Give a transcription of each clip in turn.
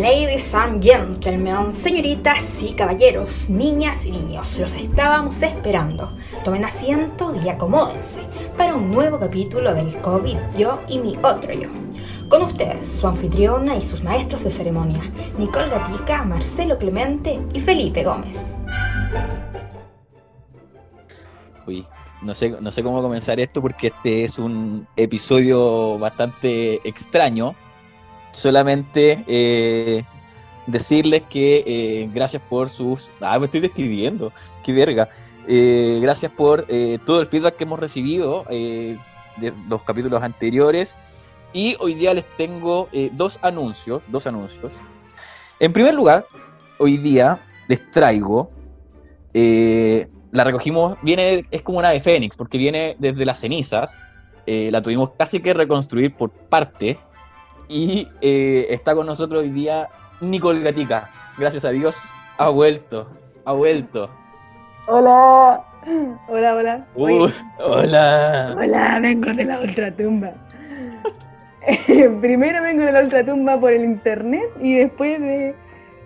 Ladies and gentlemen, señoritas y caballeros, niñas y niños, los estábamos esperando. Tomen asiento y acomódense para un nuevo capítulo del COVID Yo y mi otro yo. Con ustedes, su anfitriona y sus maestros de ceremonia, Nicole Gatica, Marcelo Clemente y Felipe Gómez. Uy, no sé, no sé cómo comenzar esto porque este es un episodio bastante extraño solamente eh, decirles que eh, gracias por sus... Ah, me estoy despidiendo, qué verga. Eh, gracias por todo el feedback que hemos recibido de los capítulos anteriores. Y hoy día les tengo dos anuncios, dos anuncios. En primer lugar, hoy día les traigo, la recogimos, viene, es como una de Fénix, porque viene desde las cenizas, la tuvimos casi que reconstruir por parte, y eh, está con nosotros hoy día Nicole Gatica. Gracias a Dios, ha vuelto, ha vuelto. Hola, hola, hola. Uh, hola. Hola, vengo de la ultratumba. Primero vengo de la ultratumba por el internet y después de,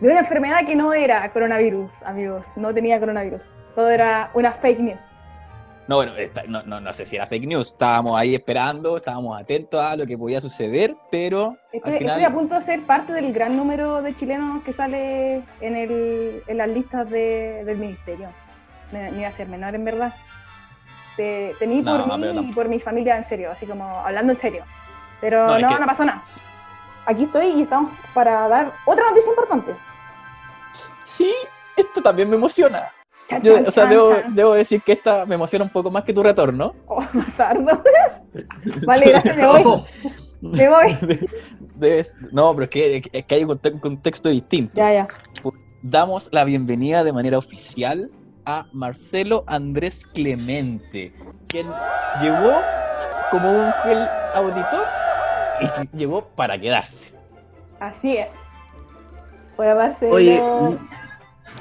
de una enfermedad que no era coronavirus, amigos. No tenía coronavirus. Todo era una fake news. No, bueno, no, no, no, sé si era fake news. Estábamos ahí esperando, estábamos atentos a lo que podía suceder, pero. Estoy, a punto de ser parte del gran número de chilenos que sale en, el, en las listas de, del ministerio. Me, iba a ser menor, en verdad. Te, tení por mí y por mi familia en serio, así como hablando en serio. Pero no, no, pasó nada. Aquí estoy y estamos para dar otra noticia importante. Sí, esto también me emociona o sea, debo, decir que esta me emociona un poco más que tu retorno. Oh, bastardo. vale, gracias, me voy. Me voy. no, pero es que, es que hay un contexto distinto. Ya, ya. Damos la bienvenida de manera oficial a Marcelo Andrés Clemente, quien llegó como un fiel auditor y llegó para quedarse. Así es. Hola, Marcelo. Oye,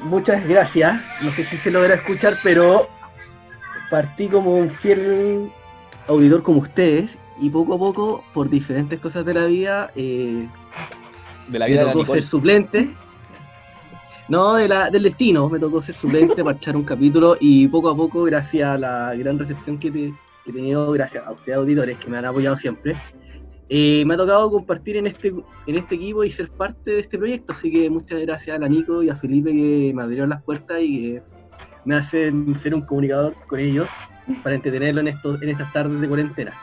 muchas gracias. No sé si se logra escuchar, pero partí como un fiel auditor como ustedes y poco a poco, por diferentes cosas de la vida, eh, de la vida me tocó ser suplente. No, de la, del destino, me tocó ser suplente para echar un capítulo y poco a poco, gracias a la gran recepción que, que he tenido, gracias a ustedes auditores que me han apoyado siempre, eh, me ha tocado compartir en este, en este equipo y ser parte de este proyecto, así que muchas gracias a la Nico y a Felipe que me abrieron las puertas y que me hacen ser un comunicador con ellos para entretenerlo en, estos, en estas tardes de cuarentena.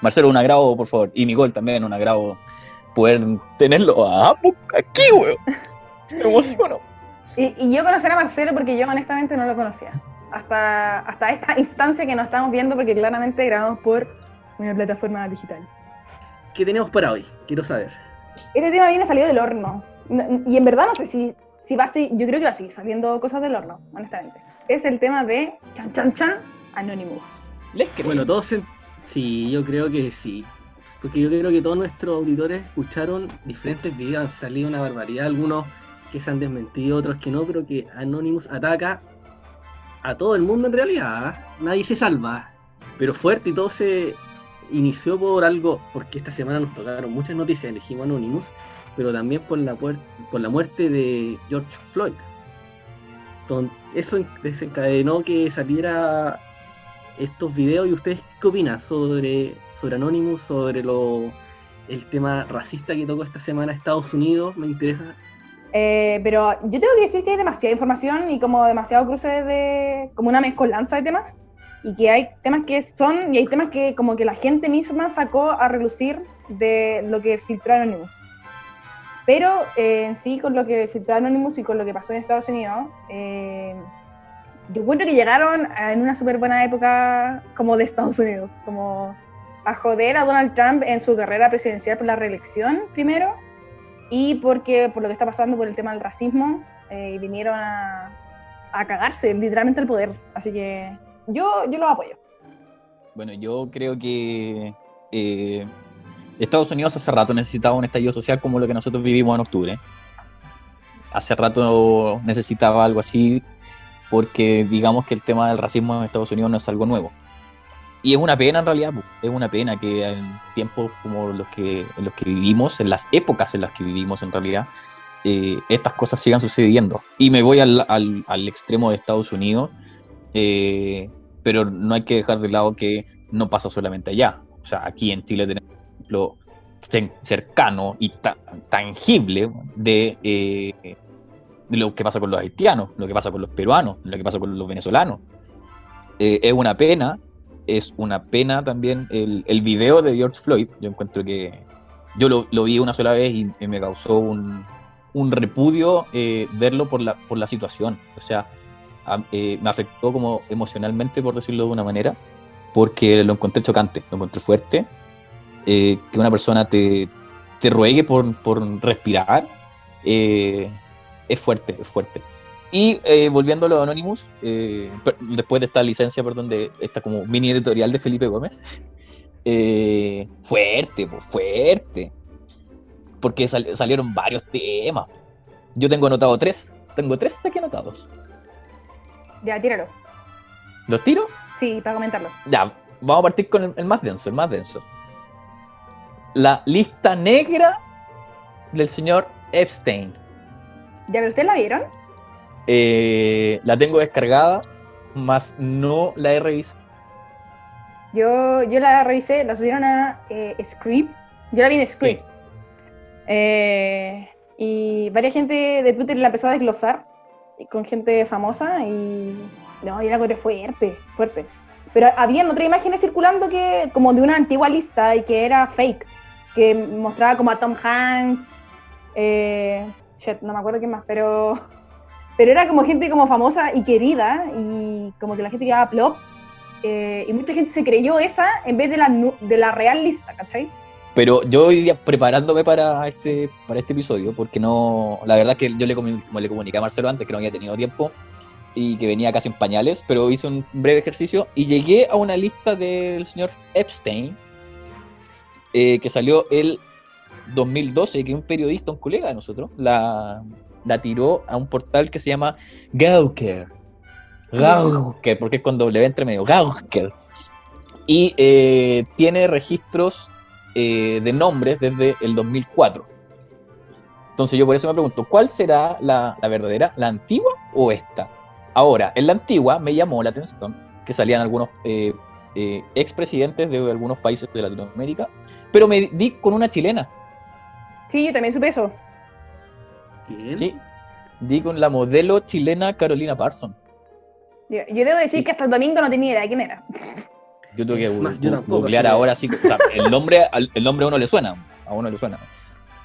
Marcelo, un agrado, por favor, y Nicole también, un agrado poder tenerlo aquí, weón. Me emociono. Y, y, yo conocer a Marcelo porque yo honestamente no lo conocía. Hasta, hasta esta instancia que nos estamos viendo porque claramente grabamos por una plataforma digital. ¿Qué tenemos para hoy? Quiero saber. Este tema viene salido del horno. Y en verdad no sé si, si va a seguir, yo creo que va a seguir saliendo cosas del horno, honestamente. Es el tema de Chan Chan Chan Anonymous. ¿Les Bueno, todos, sí, yo creo que sí. Porque yo creo que todos nuestros auditores escucharon diferentes videos, han salido una barbaridad, algunos que se han desmentido, otros que no, pero que Anonymous ataca a todo el mundo en realidad. ¿ah? Nadie se salva, pero fuerte y todo se, inició por algo, porque esta semana nos tocaron muchas noticias, elegimos Anonymous, pero también por la, por la muerte de George Floyd. Eso desencadenó que saliera estos videos y ustedes qué opinan sobre, sobre Anonymous, sobre lo, el tema racista que tocó esta semana Estados Unidos, me interesa. Eh, pero yo tengo que decir que hay demasiada información y como demasiado cruce de, como una mezcolanza de temas y que hay temas que son, y hay temas que como que la gente misma sacó a relucir de lo que filtró Anonymous. Pero eh, en sí, con lo que filtró Anonymous y con lo que pasó en Estados Unidos, eh, yo encuentro que llegaron en una súper buena época como de Estados Unidos, como a joder a Donald Trump en su carrera presidencial por la reelección primero, y porque por lo que está pasando por el tema del racismo, eh, vinieron a, a cagarse literalmente el poder. Así que yo, yo lo apoyo. Bueno, yo creo que eh, Estados Unidos hace rato necesitaba un estallido social como lo que nosotros vivimos en octubre. Hace rato necesitaba algo así porque digamos que el tema del racismo en Estados Unidos no es algo nuevo. Y es una pena en realidad, es una pena que en tiempos como los que, en los que vivimos, en las épocas en las que vivimos en realidad, eh, estas cosas sigan sucediendo. Y me voy al, al- al extremo de Estados Unidos, eh, pero no hay que dejar de lado que no pasa solamente allá. O sea, aquí en Chile tenemos un ejemplo cercano y ta- tangible de, eh, de lo que pasa con los haitianos, lo que pasa con los peruanos, lo que pasa con los venezolanos. Eh, es una pena, es una pena también el, el video de George Floyd. Yo encuentro que yo lo, lo vi una sola vez y, y me causó un, un repudio eh, verlo por la, por la situación. O sea, eh, me afectó como emocionalmente, por decirlo de una manera, porque lo encontré chocante, lo encontré fuerte. Eh, que una persona te, te ruegue por, por respirar eh, es fuerte, es fuerte. Y eh, volviendo a lo de Anonymous, después de esta licencia, perdón, de esta como mini editorial de Felipe Gómez, fuerte, fuerte. Porque sal- salieron varios temas. Yo tengo anotado tres, tengo tres aquí anotados. Ya, tíralo. ¿Los tiro? Sí, para comentarlo. Ya, vamos a partir con el, el más denso, el más denso. La lista negra del señor Epstein. Ya, pero ¿ustedes la vieron? Eh, la tengo descargada, más no la he revisado. Yo, yo la revisé, la subieron a eh, Script. Yo la vi en Script. Eh, y varias gente de Twitter la empezó a desglosar con gente famosa y no, y era fuerte, fuerte. Pero había otras imágenes circulando que como de una antigua lista y que era fake, que mostraba como a Tom Hanks, eh, shit, no me acuerdo quién más, pero pero era como gente como famosa y querida y como que la gente quedaba plop eh, y mucha gente se creyó esa en vez de la, de la real lista, ¿cachai? Pero yo hoy día preparándome para este, para este episodio, porque no, la verdad que yo le, como le comuniqué a Marcelo antes que no había tenido tiempo y que venía casi en pañales, pero hice un breve ejercicio y llegué a una lista del señor Epstein, eh, que salió el 2012, que un periodista, un colega de nosotros, la, la tiró a un portal que se llama Gawker. Gawker, porque es con W entre medio, Gawker. Y eh, tiene registros eh, de nombres desde el 2004. Entonces yo por eso me pregunto, ¿cuál será la, la verdadera, la antigua o esta? Ahora, en la antigua me llamó la atención que salían algunos eh, eh, expresidentes de algunos países de Latinoamérica, pero me di con una chilena, Sí, yo también supe eso. ¿sí? Di con la modelo chilena Carolina Parson. Yo, yo debo decir Sí. que hasta el domingo no tenía idea de quién era. Yo tuve que yo tampoco, googlear ahora, sí, o sea, el nombre, al- el nombre a uno le suena, a uno le suena.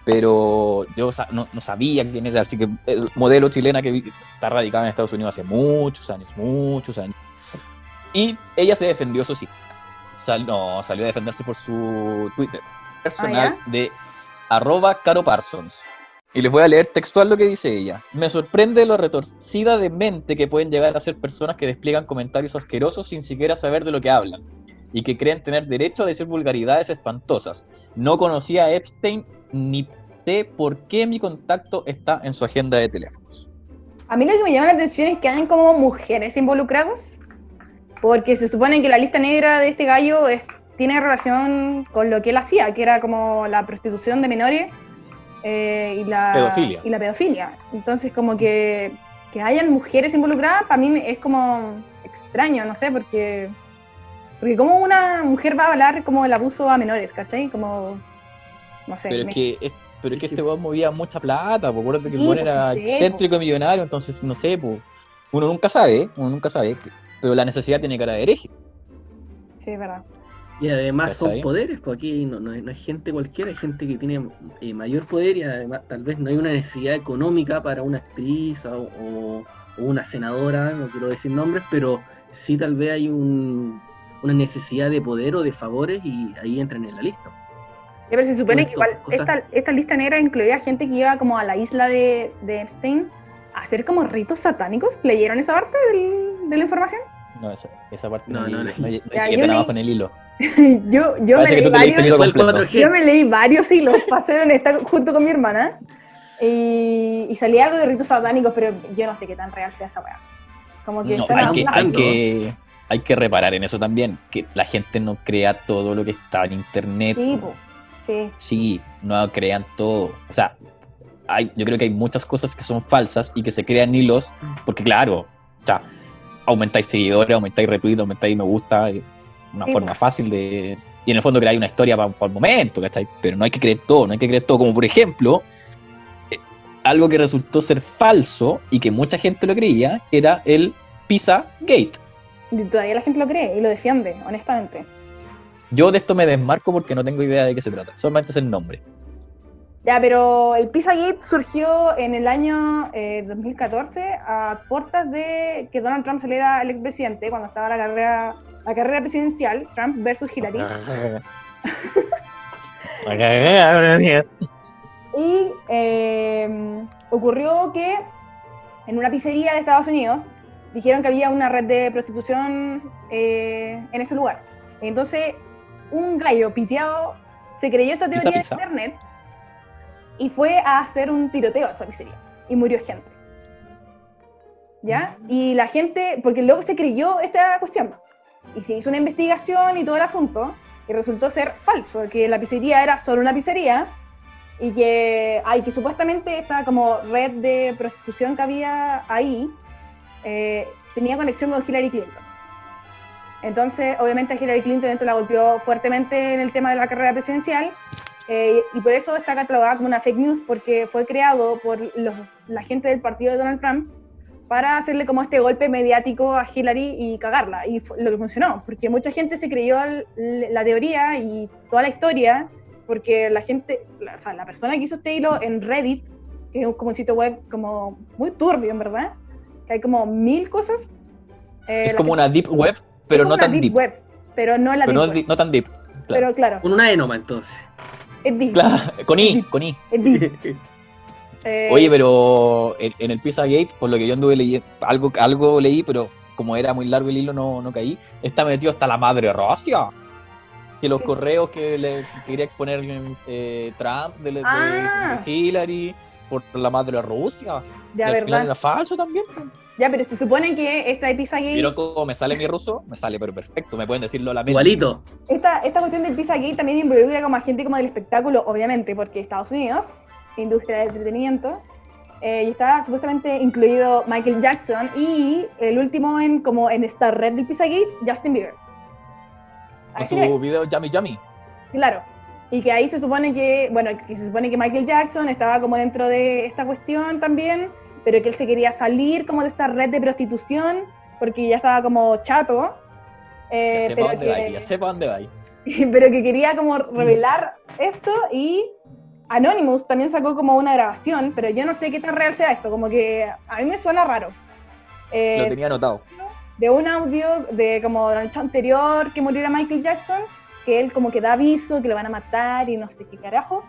Pero yo sa- no, no sabía quién era, así que el modelo chilena que vi- está radicada en Estados Unidos hace muchos años, muchos años. Y ella se defendió, eso sí. Sal- no, salió a defenderse por su Twitter personal de arroba Caro Parsons. Y les voy a leer textual lo que dice ella. Me sorprende lo retorcida de mente que pueden llegar a ser personas que despliegan comentarios asquerosos sin siquiera saber de lo que hablan y que creen tener derecho a decir vulgaridades espantosas. No conocía a Epstein ni sé por qué mi contacto está en su agenda de teléfonos. A mí lo que me llama la atención es que hayan como mujeres involucradas, porque se supone que la lista negra de este gallo tiene relación con lo que él hacía, que era como la prostitución de menores eh, y, la, Pedofilia. y la pedofilia. Entonces, como que, que hayan mujeres involucradas, para mí es como extraño, no sé, porque, porque como una mujer va a hablar como el abuso a menores, ¿cachai? Como, no sé. Pero es me- que, es- pero es que este weón movía mucha plata, pues acuérdate que el Sí, weón pues, era sí excéntrico y millonario, entonces no sé, pues, uno nunca sabe, uno nunca sabe, pero la necesidad tiene cara de hereje. Sí, es verdad. Y además son poderes, porque aquí no, no es, no es gente cualquiera, hay gente que tiene eh, mayor poder y además tal vez no hay una necesidad económica para una actriz o, o- o una senadora, no quiero decir nombres, pero sí tal vez hay un- una necesidad de poder o de favores y ahí entran en la lista. Pero se supone que igual esta, esta lista negra incluía gente que iba como a la isla de, de Epstein a hacer como ritos satánicos. ¿Leyeron esa parte del- de la información? No, esa, esa parte No, no, no, no, no. no, no, Ya, llegué yo tan yo yo me, leí varios, Fue el completo. 4G. yo me leí varios hilos, pasé en esta junto con mi hermana y, y salía algo de ritos satánicos, pero yo no sé qué tan real sea esa weá. Como que No, hay, que, hay, que, hay que reparar en eso también, que la gente no crea todo lo que está en internet. Sí, sí. Sí, no crean todo. O sea, hay, yo creo que hay muchas cosas que son falsas y que se crean hilos, porque claro, o sea, aumentáis seguidores, aumentáis retweets, aumentáis me gusta, eh, una Sí, forma fácil de... Y en el fondo creáis una historia para el momento, ¿cachai? Pero no hay que creer todo, no hay que creer todo. Como por ejemplo, eh, algo que resultó ser falso y que mucha gente lo creía, era el Pizza Gate. Y todavía la gente lo cree y lo defiende, honestamente. Yo de esto me desmarco porque no tengo idea de qué se trata, solamente es el nombre. Ya, pero el Pizzagate surgió en el año eh, 2014 a puertas de que Donald Trump saliera electo presidente cuando estaba la carrera, la carrera presidencial, Trump versus Hillary. Y eh, ocurrió que en una pizzería de Estados Unidos dijeron que había una red de prostitución eh, en ese lugar. Entonces, un gallo piteado se creyó esta teoría de internet y fue a hacer un tiroteo a esa pizzería. Y murió gente. ¿Ya? Y la gente, porque luego se creyó esta cuestión. Y se hizo una investigación y todo el asunto, y resultó ser falso, que la pizzería era solo una pizzería, y que, ay, que supuestamente esta como red de prostitución que había ahí eh, tenía conexión con Hillary Clinton. Entonces, obviamente a Hillary Clinton esto la golpeó fuertemente en el tema de la carrera presidencial eh, y por eso está catalogada como una fake news porque fue creado por los- la gente del partido de Donald Trump para hacerle como este golpe mediático a Hillary y cagarla. Y lo que funcionó, porque mucha gente se creyó la teoría y toda la historia, porque la gente, la, o sea, la persona que hizo este hilo en Reddit, que es como un sitio web como muy turbio, en verdad, que hay como mil cosas. eh, Es como una deep web, pero no tan deep. web, pero no la Pero deep no, web. no tan deep. Claro. Pero claro, Con una enoma entonces. Claro, con I, con I. Eh, Oye, pero en, en el Pizzagate, por lo que yo anduve leyendo, algo, algo leí, pero como era muy largo el hilo, no, no caí. Está metido hasta la madre Rusia. Que los correos que le que quería exponer eh, Trump de, de- Ah. de Hillary por la madre Rusia. ya, que al final verdad. era falso también. Ya, pero se supone que esta de Pizzagate, ¿Vieron cómo me sale mi ruso? Me sale, pero perfecto. Me pueden decirlo a la mente. Igualito. esta, esta cuestión del Pizzagate también involucra como a gente como del espectáculo, obviamente, porque Estados Unidos, industria del entretenimiento, eh, y está supuestamente incluido Michael Jackson y el último en como en esta red del Pizzagate, Justin Bieber. Con su video Yummy Yummy. Claro. Y que ahí se supone que, bueno, que se supone que Michael Jackson estaba como dentro de esta cuestión también, pero que él se quería salir como de esta red de prostitución porque ya estaba como chato. eh, Ya pero, para dónde va, que, ya sé para dónde va. pero que quería como revelar esto y Anonymous también sacó como una grabación, pero yo no sé qué tan real sea esto, como que a mí me suena raro. Eh, Lo tenía anotado. de un audio de como la noche anterior que muriera Michael Jackson, que él como que da aviso que lo van a matar y no sé qué carajo.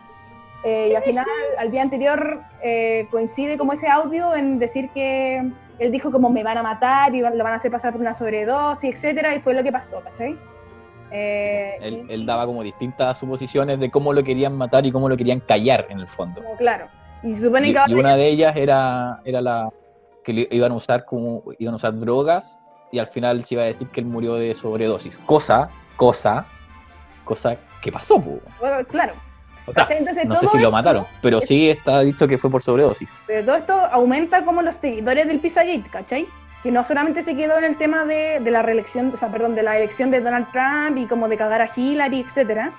Eh, y al final, al día anterior, eh, coincide como ese audio en decir que él dijo como me van a matar y lo van a hacer pasar por una sobredosis, etcétera, y fue lo que pasó, ¿cachai? Eh, Él, y- él daba como distintas suposiciones de cómo lo querían matar y cómo lo querían callar en el fondo. como claro. Y se supone Y, que ahora y una de ellas era, era la que le iban a usar como iban a usar drogas y al final se iba a decir que él murió de sobredosis. Cosa, cosa, cosa que pasó. bueno, claro. O sea. Entonces, no sé si lo esto- mataron, pero sí está dicho que fue por sobredosis. Pero todo esto aumenta como los seguidores del Pizzagate, ¿cachai? Que no solamente se quedó en el tema de, de la reelección, o sea, perdón, de la elección de Donald Trump y como de cagar a Hillary, etcétera,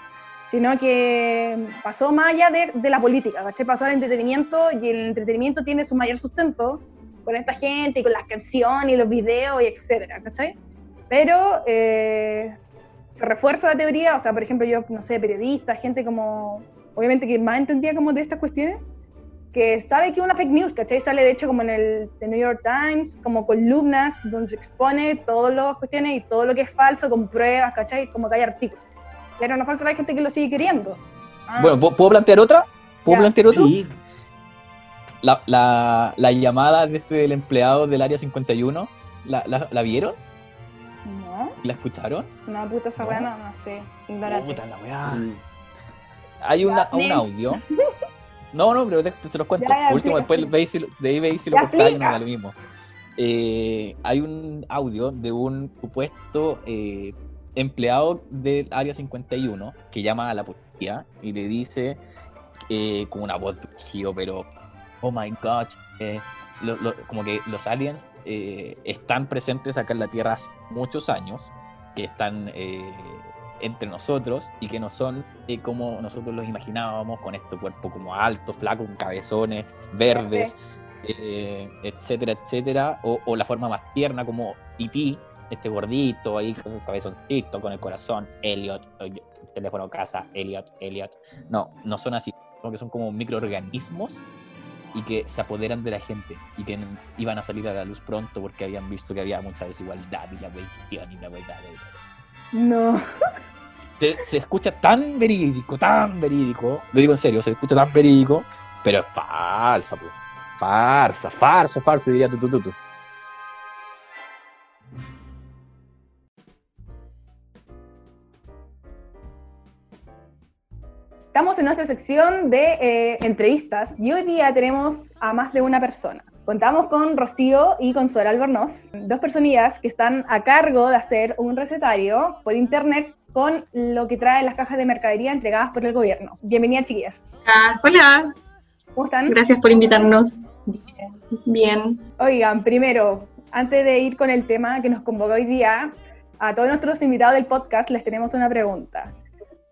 sino que pasó más allá de, de la política, ¿cachai? Pasó al entretenimiento y el entretenimiento tiene su mayor sustento con esta gente y con las canciones y los videos y etcétera, ¿cachai? Pero eh, se refuerza la teoría, o sea, por ejemplo, yo, no sé, periodistas, gente como, obviamente que más entendía como de estas cuestiones, que sabe que es una fake news, ¿cachai? Sale de hecho como en el The New York Times, como columnas donde se expone todas las cuestiones y todo lo que es falso con pruebas, ¿cachai? Como que hay artículos. Pero no falta la gente que lo sigue queriendo. Ah, Bueno, ¿pu- ¿puedo plantear otra? ¿Puedo Ya. plantear otra? Sí, La, la, la llamada de este, del empleado del área 51, ¿la, la, la vieron? No, ¿La escucharon? no, puta esa weá, no, no sé, ignorante. Puta la weá. Mm. Hay una, Ya, un next. audio. No, no, pero te, te los cuento. Ya, ya, Por último, explica, después veis si, lo- de ahí veis si lo Ya, cortáis y no da lo mismo. Eh, hay un audio de un supuesto eh, empleado del área 51 que llama a la policía y le dice eh, con una voz de rugido, pero oh my god, eh, lo- lo- como que los aliens eh, están presentes acá en la Tierra hace muchos años, que están eh, entre nosotros y que no son eh, como nosotros los imaginábamos, con este cuerpo como alto, flaco, con cabezones verdes, eh, etcétera, etcétera, o, o la forma más tierna como E.T., este gordito ahí con el cabezoncito, con el corazón, Elliot, eh, teléfono casa, Elliot, Elliot. No, no son así, porque son como microorganismos y que se apoderan de la gente y que iban a salir a la luz pronto porque habían visto que había mucha desigualdad y la cuestión y la verdad. No. Se, se escucha tan verídico, tan verídico, lo digo en serio, se escucha tan verídico, pero es falsa, po. farsa, farsa, farsa, diría tu, tu, tu, tu. Estamos en nuestra sección de eh, entrevistas y hoy día tenemos a más de una persona. Contamos con Rocío y con Suera Albornoz, dos personillas que están a cargo de hacer un recetario por internet con lo que trae las cajas de mercadería entregadas por el gobierno. Bienvenidas, chiquillas. Ah, hola, ¿Cómo están? gracias por invitarnos. Bien. Bien. Oigan, primero, antes de ir con el tema que nos convoca hoy día, a todos nuestros invitados del podcast les tenemos una pregunta.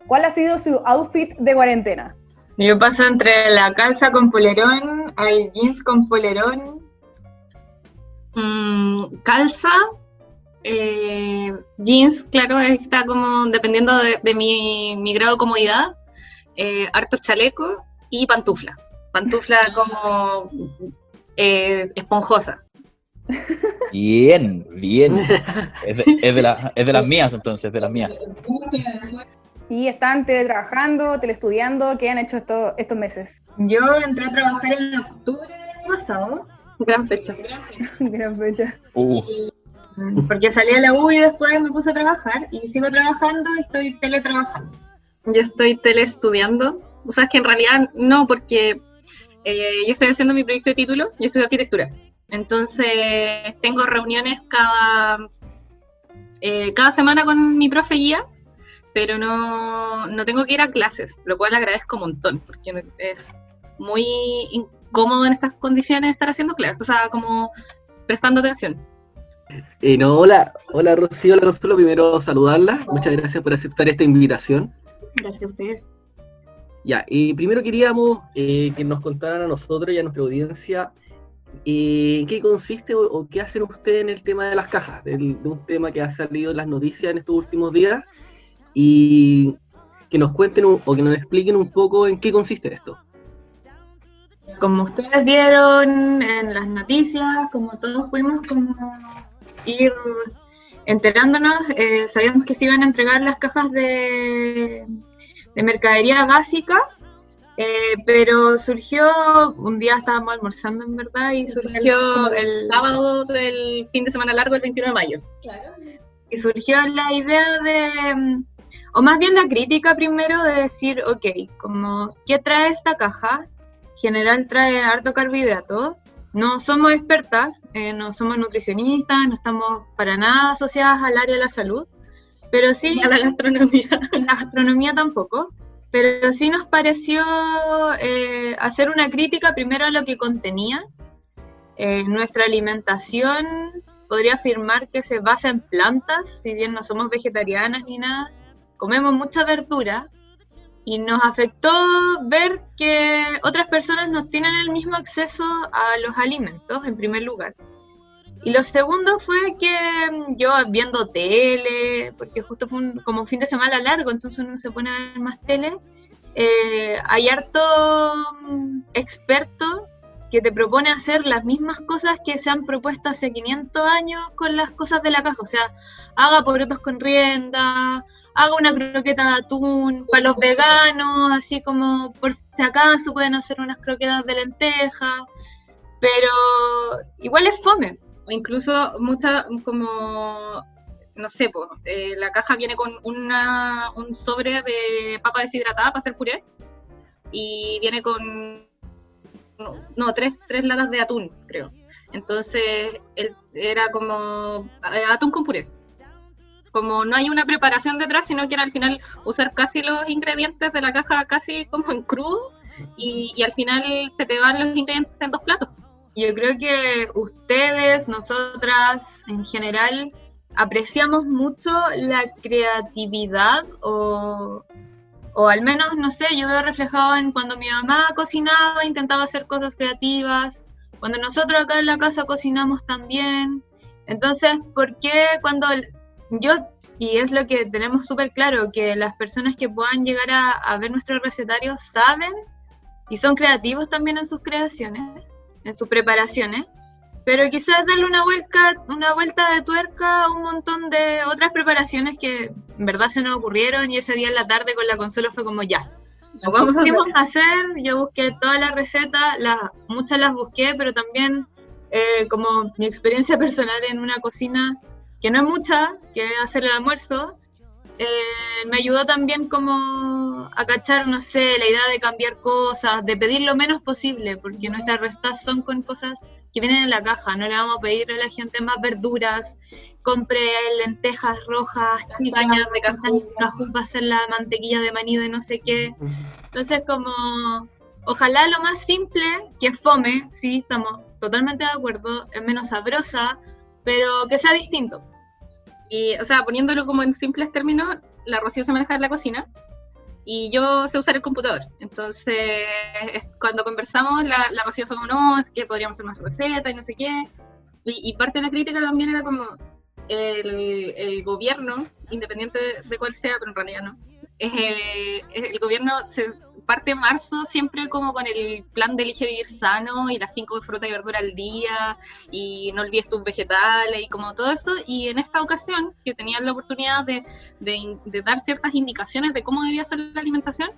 ¿Cuál ha sido su outfit de cuarentena? Yo paso entre la calza con polerón al jeans con polerón. Mm, calza, eh, jeans, claro, está como dependiendo de, de mi, mi grado de comodidad. eh, harto chaleco y pantufla. Pantufla como eh, esponjosa. Bien, bien. Es de, es de la- es de las mías entonces, de las mías. Y están teletrabajando, teleestudiando, ¿qué han hecho esto- estos meses? Yo entré a trabajar en octubre del año pasado. Gran fecha. Gran fecha. Uh, Mm, Porque salí a la U y después me puse a trabajar y sigo trabajando y estoy teletrabajando. Yo estoy teleestudiando. O sea, es que en realidad no, porque eh, yo estoy haciendo mi proyecto de título, yo estudio arquitectura. Entonces tengo reuniones cada, eh, cada semana con mi profe guía, pero no, no tengo que ir a clases, lo cual agradezco un montón, porque es muy incómodo en estas condiciones estar haciendo clases, o sea, como prestando atención. Eh, no, hola, hola Rocío, hola Consuelo, primero saludarla, muchas gracias por aceptar esta invitación. Gracias a ustedes. Ya, y primero queríamos eh, que nos contaran a nosotros y a nuestra audiencia eh, en qué consiste o, o qué hacen ustedes en el tema de las cajas, del- de un tema que ha salido en las noticias en estos últimos días, y que nos cuenten un- o que nos expliquen un poco en qué consiste esto. Como ustedes vieron en las noticias, como todos pudimos como ir enterándonos, eh, sabíamos que se iban a entregar las cajas de, de mercadería básica, eh, pero surgió, un día estábamos almorzando en verdad, y surgió el sábado del fin de semana largo, el 21 de mayo. Y surgió la idea de, o más bien la crítica primero de decir, ok, como, ¿qué trae esta caja? general trae harto carbohidrato. No somos expertas, eh, no somos nutricionistas, no estamos para nada asociadas al área de la salud, pero sí a la gastronomía. En la gastronomía tampoco, pero sí nos pareció eh, hacer una crítica primero a lo que contenía. Eh, nuestra alimentación podría afirmar que se basa en plantas, si bien no somos vegetarianas ni nada, comemos mucha verdura, y nos afectó ver que otras personas no tienen el mismo acceso a los alimentos, en primer lugar. Y lo segundo fue que mm, yo viendo tele, porque justo fue un- como un fin de semana largo, entonces uno se pone a ver más tele, eh, hay harto mm, experto que te propone hacer las mismas cosas que se han propuesto hace 500 años con las cosas de la caja, o sea, haga porotos con rienda, haga una croqueta de atún, para los veganos, así como por si acaso pueden hacer unas croquetas de lenteja, pero igual es fome. Incluso muchas como, no sé, eh, la caja viene con una, un sobre de papa deshidratada para hacer puré y viene con, no, tres, tres latas de atún, creo. Entonces el- era como eh, atún con puré. Como no hay una preparación detrás, sino que era al final usar casi los ingredientes de la caja casi como en crudo y, y al final se te van los ingredientes en dos platos. Yo creo que ustedes, nosotras en general, apreciamos mucho la creatividad o, o al menos, no sé, yo veo reflejado en cuando mi mamá cocinaba, intentaba hacer cosas creativas, cuando nosotros acá en la casa cocinamos también. Entonces, ¿por qué cuando yo, y es lo que tenemos súper claro, que las personas que puedan llegar a, a ver nuestros recetarios saben y son creativos también en sus creaciones, en sus preparaciones? Pero quizás darle una vuelta, una vuelta de tuerca a un montón de otras preparaciones que en verdad se nos ocurrieron y ese día en la tarde con la consola fue como ya. Lo vamos a vamos a hacer, yo busqué todas las recetas, las, muchas las busqué, pero también eh, como mi experiencia personal en una cocina, que no es mucha, que hacer el almuerzo, eh, me ayudó también como a cachar, no sé, la idea de cambiar cosas, de pedir lo menos posible, porque nuestras recetas son con cosas que vienen en la caja, no le vamos a pedir a la gente más verduras, compre lentejas rojas, chicas, de cajú, cajú para hacer la mantequilla de maní de no sé qué. Entonces como, ojalá lo más simple, que fome, sí, estamos totalmente de acuerdo, es menos sabrosa, pero que sea distinto. Y, o sea, poniéndolo como en simples términos, la Rocío se maneja en la cocina y yo sé usar el computador. Entonces, es- cuando conversamos, la, la Rocío fue como, no, que podríamos hacer más recetas y no sé qué. Y, y parte de la crítica también era como el, el gobierno, independiente de, de cuál sea, pero en realidad no, es, es- el gobierno se parte marzo siempre como con el plan de elige vivir sano y las cinco frutas y verduras al día y no olvides tus vegetales y como todo eso. Y en esta ocasión, que tenían la oportunidad de, dar ciertas indicaciones de cómo debía ser la alimentación,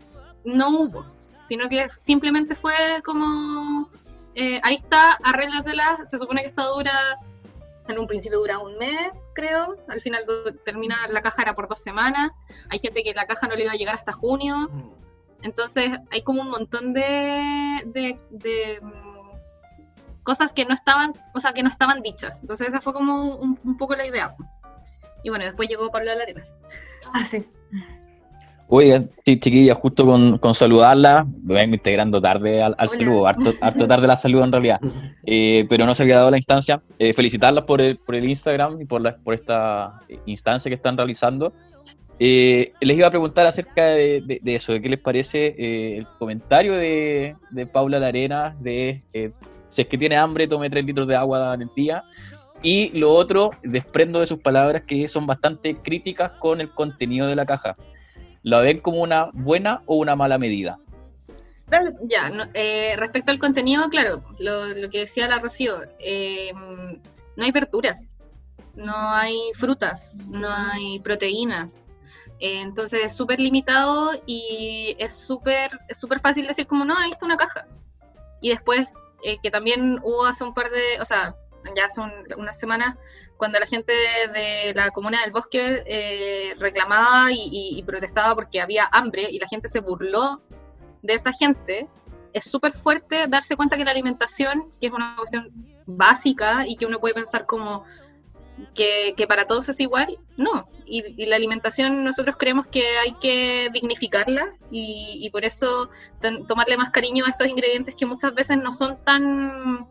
no hubo, sino que simplemente fue como, eh, ahí está, arréglatela, se supone que esta dura, en un principio dura un mes, creo, al final termina, la caja era por dos semanas, hay gente que la caja no le iba a llegar hasta junio, entonces hay como un montón de, de, de, mm, cosas que no estaban, o sea, que no estaban dichas. Entonces esa fue como un, un poco la idea. Y bueno, después llegó Pablo Arenas. Ah, sí. Oigan, sí, chiquillas, justo con, con saludarla, me vengo integrando tarde al, saludo, harto, harto tarde la saludo en realidad, Eh, pero no se había dado la instancia. Eh, felicitarlas por el, por el Instagram y por, la, por esta instancia que están realizando. Eh, les iba a preguntar acerca de, eso, de qué les parece eh, el comentario de, de Paula Larena, de eh, si es que tiene hambre, tome 3 litros de agua el día. Y lo otro, desprendo de sus palabras que son bastante críticas con el contenido de la caja. ¿La ven como una buena o una mala medida? Ya, no, eh, respecto al contenido, claro, lo, lo que decía la Rocío, eh, no hay verduras, no hay frutas, no hay proteínas. Eh, entonces es súper limitado y es súper es súper fácil decir como, no, ahí está una caja. Y después, eh, que también hubo hace un par de, o sea, ya hace un- unas semanas, cuando la gente de la comuna del bosque eh, reclamaba y, y- y protestaba porque había hambre y la gente se burló de esa gente, es súper fuerte darse cuenta que la alimentación, que es una cuestión básica y que uno puede pensar como que, que para todos es igual, no. Y, y la alimentación nosotros creemos que hay que dignificarla y, y por eso ten- tomarle más cariño a estos ingredientes que muchas veces no son tan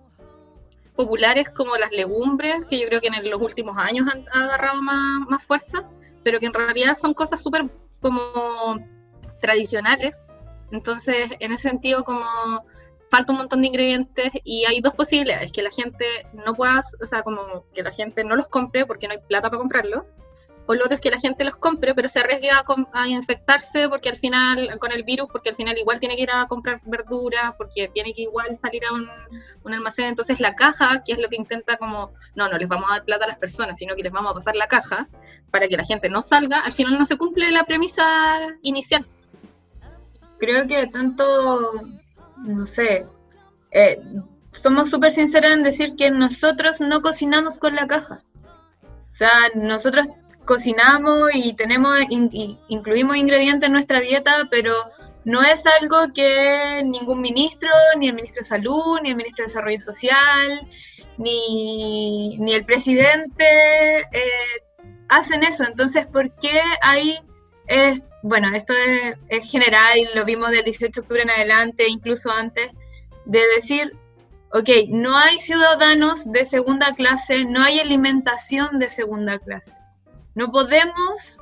populares como las legumbres, que yo creo que en los últimos años han, agarrado más, más fuerza, pero que en realidad son cosas súper como tradicionales. Entonces, en ese sentido, como falta un montón de ingredientes y hay dos posibilidades, que la gente no pueda, o sea, como que la gente no los compre porque no hay plata para comprarlos, o lo otro es que la gente los compre, pero se arriesgue a, a infectarse porque al final, con el virus, porque al final igual tiene que ir a comprar verduras, porque tiene que igual salir a un, un almacén. Entonces la caja, que es lo que intenta como, no, no les vamos a dar plata a las personas, sino que les vamos a pasar la caja para que la gente no salga, al final no se cumple la premisa inicial. Creo que tanto, no sé, eh, somos súper sinceros en decir que nosotros no cocinamos con la caja. O sea, nosotros cocinamos y tenemos incluimos ingredientes en nuestra dieta, pero no es algo que ningún ministro, ni el ministro de Salud, ni el ministro de Desarrollo Social, ni, ni el presidente eh, hacen eso. Entonces, ¿por qué hay es, bueno, esto es, es, general y lo vimos del 18 de octubre en adelante, incluso antes, de decir, ok, no hay ciudadanos de segunda clase, no hay alimentación de segunda clase. No podemos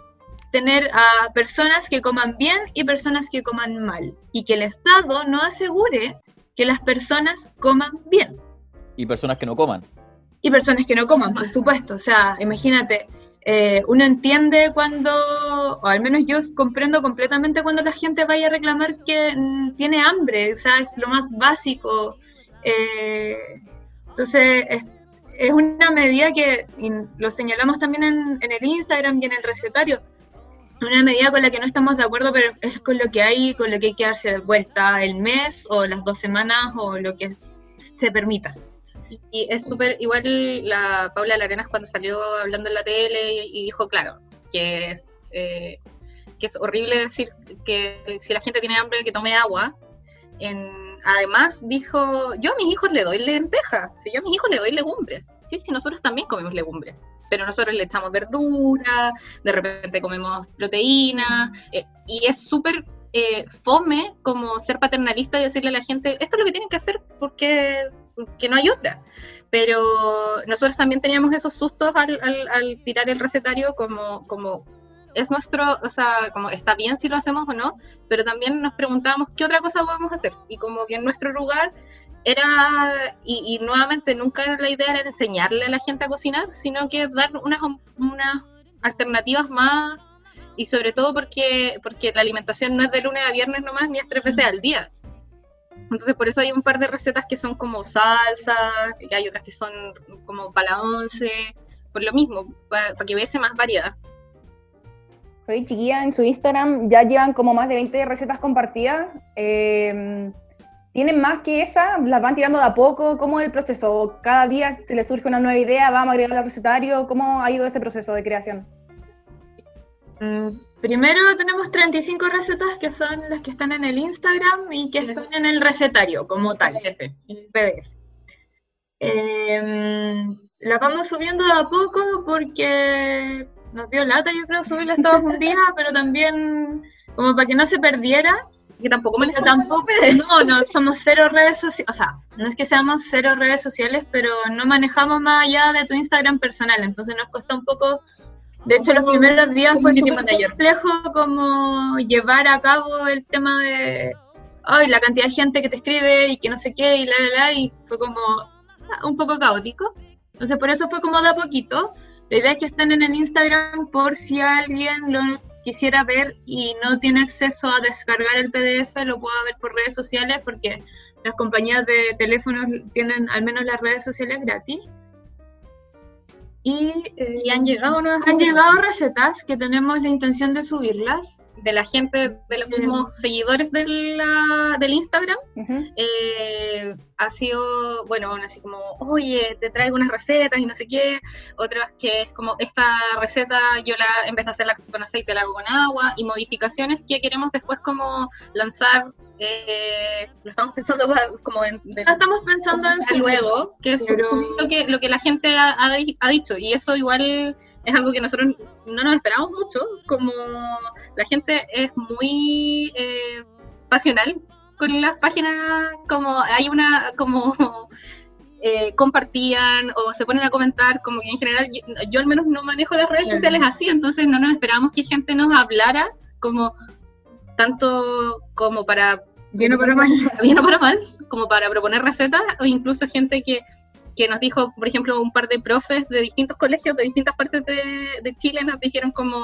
tener a personas que coman bien y personas que coman mal. Y que el Estado no asegure que las personas coman bien. Y personas que no coman. Y personas que no coman, por supuesto. O sea, imagínate, eh, uno entiende cuando, o al menos yo comprendo completamente cuando la gente vaya a reclamar que mm, tiene hambre, o sea, es lo más básico. Eh, entonces, es, una medida que lo señalamos también en, en, el Instagram y en el recetario, una medida con la que no estamos de acuerdo, pero es con lo que hay, con lo que hay que darse vuelta el mes o las dos semanas o lo que se permita. Y es súper, igual la Paula Larenas cuando salió hablando en la tele y, dijo, claro, que es, eh, que es horrible decir que si la gente tiene hambre que tome agua. Además dijo, yo a mis hijos le doy lenteja, si yo a mis hijos le doy legumbres. Sí, sí, nosotros también comemos legumbres, pero nosotros le echamos verdura, de repente comemos proteína, eh, y es súper eh, fome como ser paternalista y decirle a la gente, esto es lo que tienen que hacer porque que no hay otra. Pero nosotros también teníamos esos sustos al, al, tirar el recetario como, como es nuestro, o sea, como está bien si lo hacemos o no, pero también nos preguntábamos qué otra cosa podemos hacer. Y como que en nuestro lugar era, y, nuevamente nunca la idea era enseñarle a la gente a cocinar, sino que dar unas, unas alternativas más, y sobre todo porque, porque la alimentación no es de lunes a viernes nomás, ni es tres veces al día. Entonces por eso hay un par de recetas que son como salsa, y hay otras que son como para once, por lo mismo, para, que hubiese más variedad. Oye, chiquilla, en su Instagram ya llevan como más de 20 recetas compartidas. Em, ¿Tienen más que esa? ¿Las van tirando de a poco? ¿Cómo es el proceso? ¿Cada día se les surge una nueva idea? ¿Vamos a agregar al recetario? ¿Cómo ha ido ese proceso de creación? Mm, Primero tenemos 35 recetas que son las que están en el Instagram y que están en el recetario como tal, en el PDF. Em, las vamos subiendo de a poco porque nos dio lata, yo creo, subirlas todos un día, pero también como para que no se perdiera. Que tampoco me tampoco, no, no, somos cero redes sociales, o sea, no es que seamos cero redes sociales, pero no manejamos más allá de tu Instagram personal, entonces nos cuesta un poco de hecho, los primeros días fue súper complejo como llevar a cabo el tema de ay, la cantidad de gente que te escribe y que no sé qué y la, la, la, y fue como un poco caótico. Entonces, por eso fue como de a poquito. La idea es que estén en el Instagram por si alguien lo quisiera ver y no tiene acceso a descargar el PDF, lo pueda ver por redes sociales porque las compañías de teléfonos tienen al menos las redes sociales gratis. Eh, y, han llegado nuevas Han llegado recetas que tenemos la intención de subirlas. De la gente, de los mismos seguidores de del Instagram, eh, ha sido, bueno, así como, oye, te traigo unas recetas y no sé qué, otras que es como, esta receta yo la, en vez de hacerla con aceite, la hago con agua, y modificaciones que queremos después como lanzar eh, lo estamos pensando como en, estamos pensando en luego que es lo que lo que la gente ha, ha, dicho y eso igual es algo que nosotros no nos esperamos mucho, como la gente es muy eh, pasional con las páginas, como hay una, como eh, compartían o se ponen a comentar, como que en general yo, al menos no manejo las redes sociales así, entonces no nos esperamos que gente nos hablara como tanto como para bien o para mal, bien o para mal, como para proponer recetas o incluso gente que que nos dijo, por ejemplo, un par de profes de distintos colegios de distintas partes de, Chile nos dijeron como,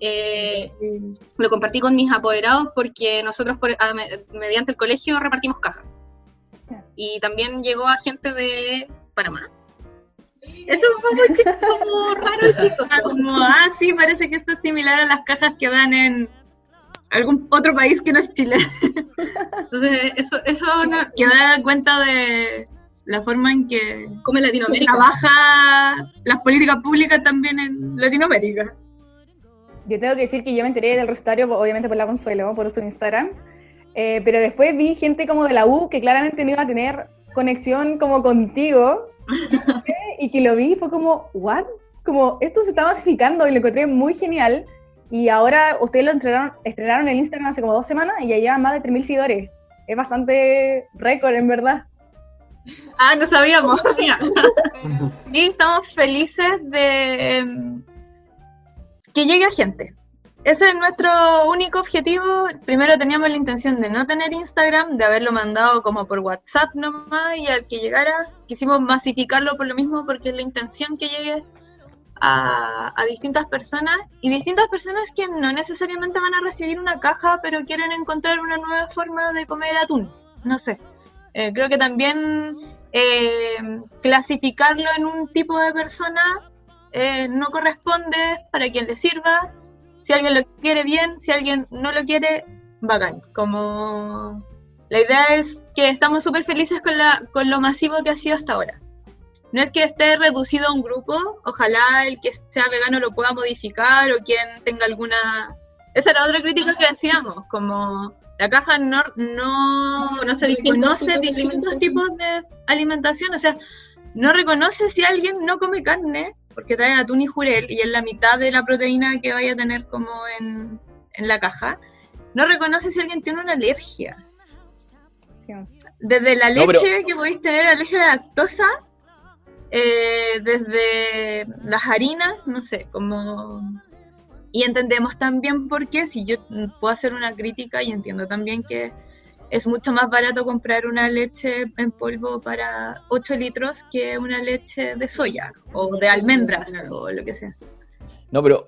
eh, lo compartí con mis apoderados porque nosotros mediante el colegio repartimos cajas. Y también llegó a gente de Panamá. Eso fue muy como raro, como, ah, sí, parece que esto es similar a las cajas que dan en algún otro país que no es Chile. Entonces, eso, eso que da cuenta de, la forma en que Como Latinoamérica. trabaja las políticas públicas también en Latinoamérica. Yo tengo que decir que yo me enteré del recetario, obviamente por la Consuelo, por su Instagram, eh, pero después vi gente como de la U que claramente no iba a tener conexión como contigo, y que lo vi y fue como, ¿what? como esto se está masificando y lo encontré muy genial. Y ahora ustedes lo estrenaron, estrenaron en Instagram hace como dos semanas y ya llevan más de 3.000 seguidores. Es bastante récord, en verdad. Ah, no sabíamos. sí, estamos felices de em, que llegue a gente. Ese es nuestro único objetivo. Primero teníamos la intención de no tener Instagram, de haberlo mandado como por WhatsApp nomás y al que llegara quisimos masificarlo por lo mismo porque es la intención que llegue a, distintas personas y distintas personas que no necesariamente van a recibir una caja pero quieren encontrar una nueva forma de comer atún. No sé. Eh, creo que también eh, clasificarlo en un tipo de persona eh, no corresponde para quien le sirva. Si alguien lo quiere bien, si alguien no lo quiere, bacán. Como la idea es que estamos súper felices con, la, con lo masivo que ha sido hasta ahora. No es que esté reducido a un grupo, ojalá el que sea vegano lo pueda modificar o quien tenga alguna... Esa era otra crítica que hacíamos, como la caja no, no, no se reconoce distintos tipos de alimentación, o sea, no reconoce si alguien no come carne, porque trae atún y jurel, y es la mitad de la proteína que vaya a tener como en, la caja, no reconoce si alguien tiene una alergia. Desde la leche que podéis tener alergia de lactosa, eh, desde las harinas, no sé, como y entendemos también por qué, si yo puedo hacer una crítica y entiendo también que es mucho más barato comprar una leche en polvo para 8 litros que una leche de soya o de almendras o lo que sea. No, pero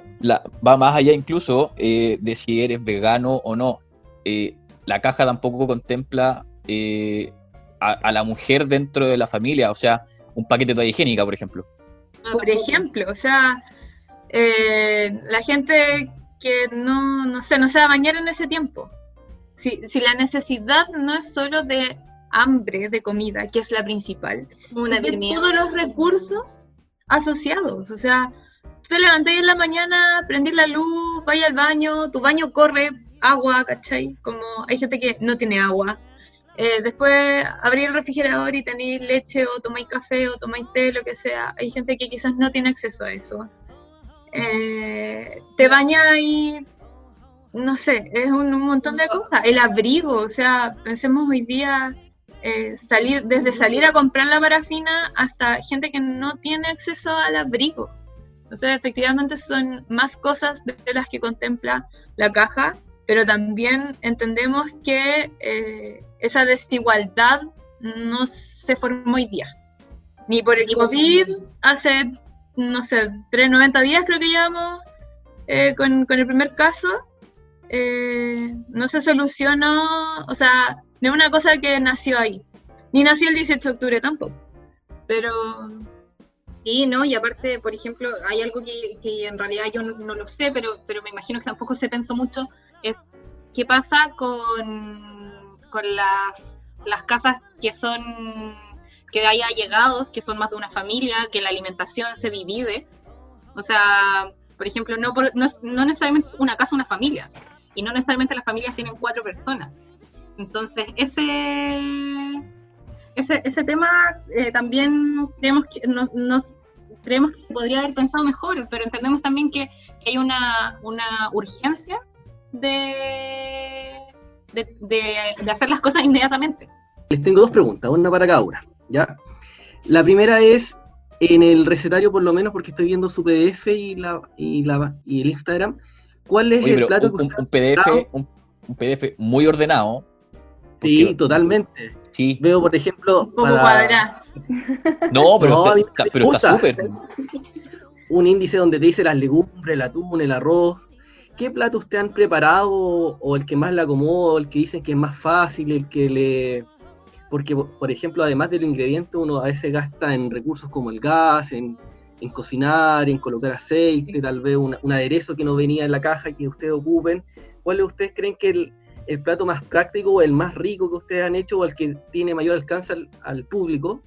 va más allá incluso eh, de si eres vegano o no. Eh, la caja tampoco contempla a, a, la mujer dentro de la familia, o sea, un paquete de toalla higiénica, por ejemplo. Por ejemplo, o sea, eh, la gente que no, no sé, no se va a bañar en ese tiempo. Si, si la necesidad no es solo de hambre, de comida, que es la principal, Una de todos los recursos asociados. O sea, tú te levantáis en la mañana, prendís la luz, vais al baño, tu baño corre agua, ¿cachai? Como hay gente que no tiene agua. Eh, después abrir el refrigerador y tenéis leche o tomáis café o tomáis té, lo que sea. Hay gente que quizás no tiene acceso a eso. Eh, te baña y no sé, es un, montón de cosas. El abrigo, o sea, pensemos hoy día eh, salir, desde salir a comprar la parafina hasta gente que no tiene acceso al abrigo. O sea, efectivamente son más cosas de las que contempla la caja, pero también entendemos que eh, esa desigualdad no se formó hoy día. Ni por el COVID hace no sé, 390 días creo que llevamos eh, con, el primer caso. Eh, no se solucionó, o sea, no es una cosa que nació ahí. Ni nació el 18 de octubre tampoco. Pero... Sí, ¿no? Y aparte, por ejemplo, hay algo que, en realidad yo no, lo sé, pero, pero me imagino que tampoco se pensó mucho, es qué pasa con, con las, las casas que son que haya llegados que son más de una familia, que la alimentación se divide. O sea, por ejemplo, no, no, necesariamente es una casa una familia, y no necesariamente las familias tienen cuatro personas. Entonces, ese, ese, ese tema eh, también creemos que nos, creemos que podría haber pensado mejor, pero entendemos también que, hay una, una urgencia de, de, de, hacer las cosas inmediatamente. Les tengo dos preguntas, una para cada una. ¿ya? La primera es en el recetario, por lo menos, porque estoy viendo su PDF y, la, y, la, y el Instagram. ¿Cuál es el plato un, que un, PDF, un, PDF muy ordenado. Sí, totalmente. Sí. Veo, por ejemplo. Un poco cuadrado. No, pero, está, pero está súper. Un índice donde te dice las legumbres, el atún, el arroz. ¿Qué plato usted han preparado o el que más le acomoda, el que dicen que es más fácil, el que le porque, por ejemplo, además del ingrediente, uno a veces gasta en recursos como el gas, en, cocinar, en colocar aceite, tal vez un, aderezo que no venía en la caja y que ustedes ocupen. ¿Cuáles ustedes creen que el, el, plato más práctico o el más rico que ustedes han hecho o el que tiene mayor alcance al, público?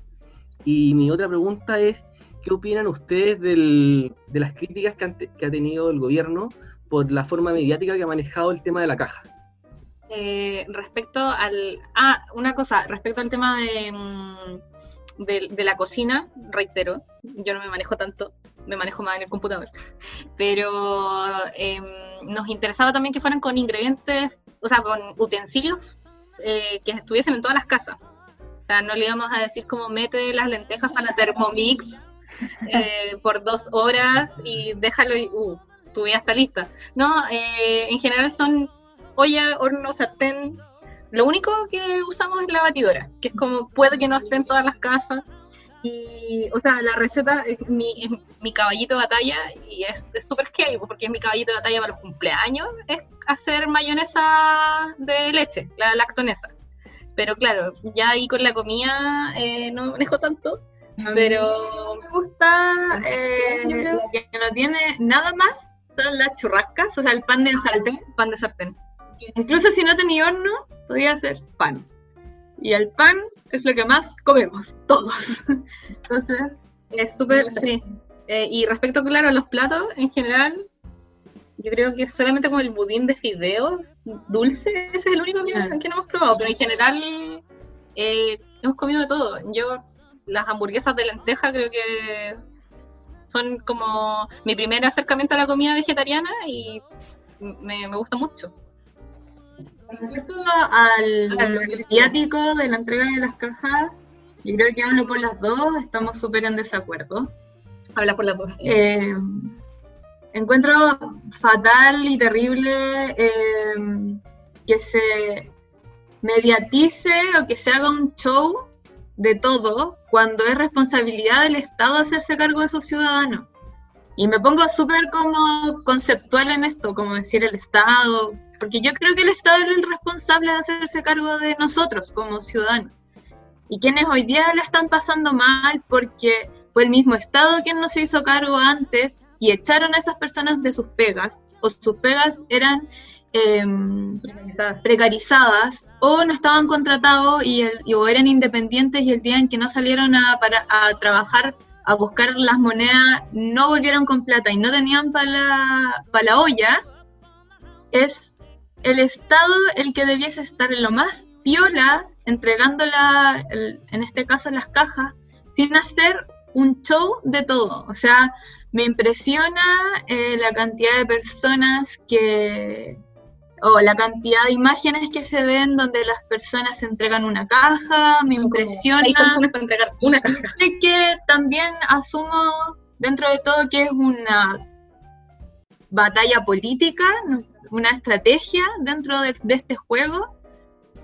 Y mi otra pregunta es, ¿qué opinan ustedes del, de las críticas que, que ha tenido el gobierno por la forma mediática que ha manejado el tema de la caja? Eh, respecto al... Ah, una cosa, respecto al tema de, mm, de, la cocina, reitero, yo no me manejo tanto, me manejo más en el computador. Pero em, nos interesaba también que fueran con ingredientes, o sea, con utensilios eh, que estuviesen en todas las casas. O sea, no le íbamos a decir como mete las lentejas a la Thermomix eh, por dos horas y déjalo y, uh, tu vida está lista. No, eh, en general son olla, horno, sartén. Lo único que usamos es la batidora, que es como puede que no esté en todas las casas. Y, o sea, la receta es mi, mi caballito de batalla y es súper scary porque es mi caballito de batalla para los cumpleaños, es hacer mayonesa de leche, la lactonesa. Pero claro, ya ahí con la comida eh, no manejo tanto, pero me gusta eh, que no tiene nada más las churrascas, o sea, el pan de sartén. pan de sartén. Incluso si no tenía horno, podía hacer pan. Y el pan es lo que más comemos, todos. Entonces, Es súper, sí. Eh, y respecto, claro, a los platos, en general, yo creo que solamente como el budín de fideos dulce, ese es el único que, que no hemos probado, pero en general eh, hemos comido de todo. Yo, las hamburguesas de lenteja creo que son como mi primer acercamiento a la comida vegetariana y me, me gusta mucho. respecto al, Al- mediático de la entrega de las cajas, yo creo que hablo por las dos, estamos súper en desacuerdo. Habla por las dos. Eh, encuentro fatal y terrible eh, que se mediatice o que se haga un show de todo cuando es responsabilidad del Estado hacerse cargo de sus ciudadanos. Y me pongo súper como conceptual en esto, como decir el Estado, porque yo creo que el Estado es el responsable de hacerse cargo de nosotros como ciudadanos. Y quienes hoy día la están pasando mal porque fue el mismo Estado quien no se hizo cargo antes y echaron a esas personas de sus pegas, o sus pegas eran em, precarizadas, o no estaban contratados y, o eran independientes y el día en que no salieron a, para, a trabajar, a buscar las monedas, no volvieron con plata y no tenían para la, olla, es el Estado el que debiese estar en lo más piola, entregando la, el- en este caso las cajas, sin hacer un show de todo. O sea, me impresiona eh, la cantidad de personas que, o la cantidad de imágenes que se ven donde las personas entregan una caja, me impresiona. Hay personas para entregar una caja. Sé que también asumo dentro de todo que es una batalla política, una estrategia dentro de, de este juego,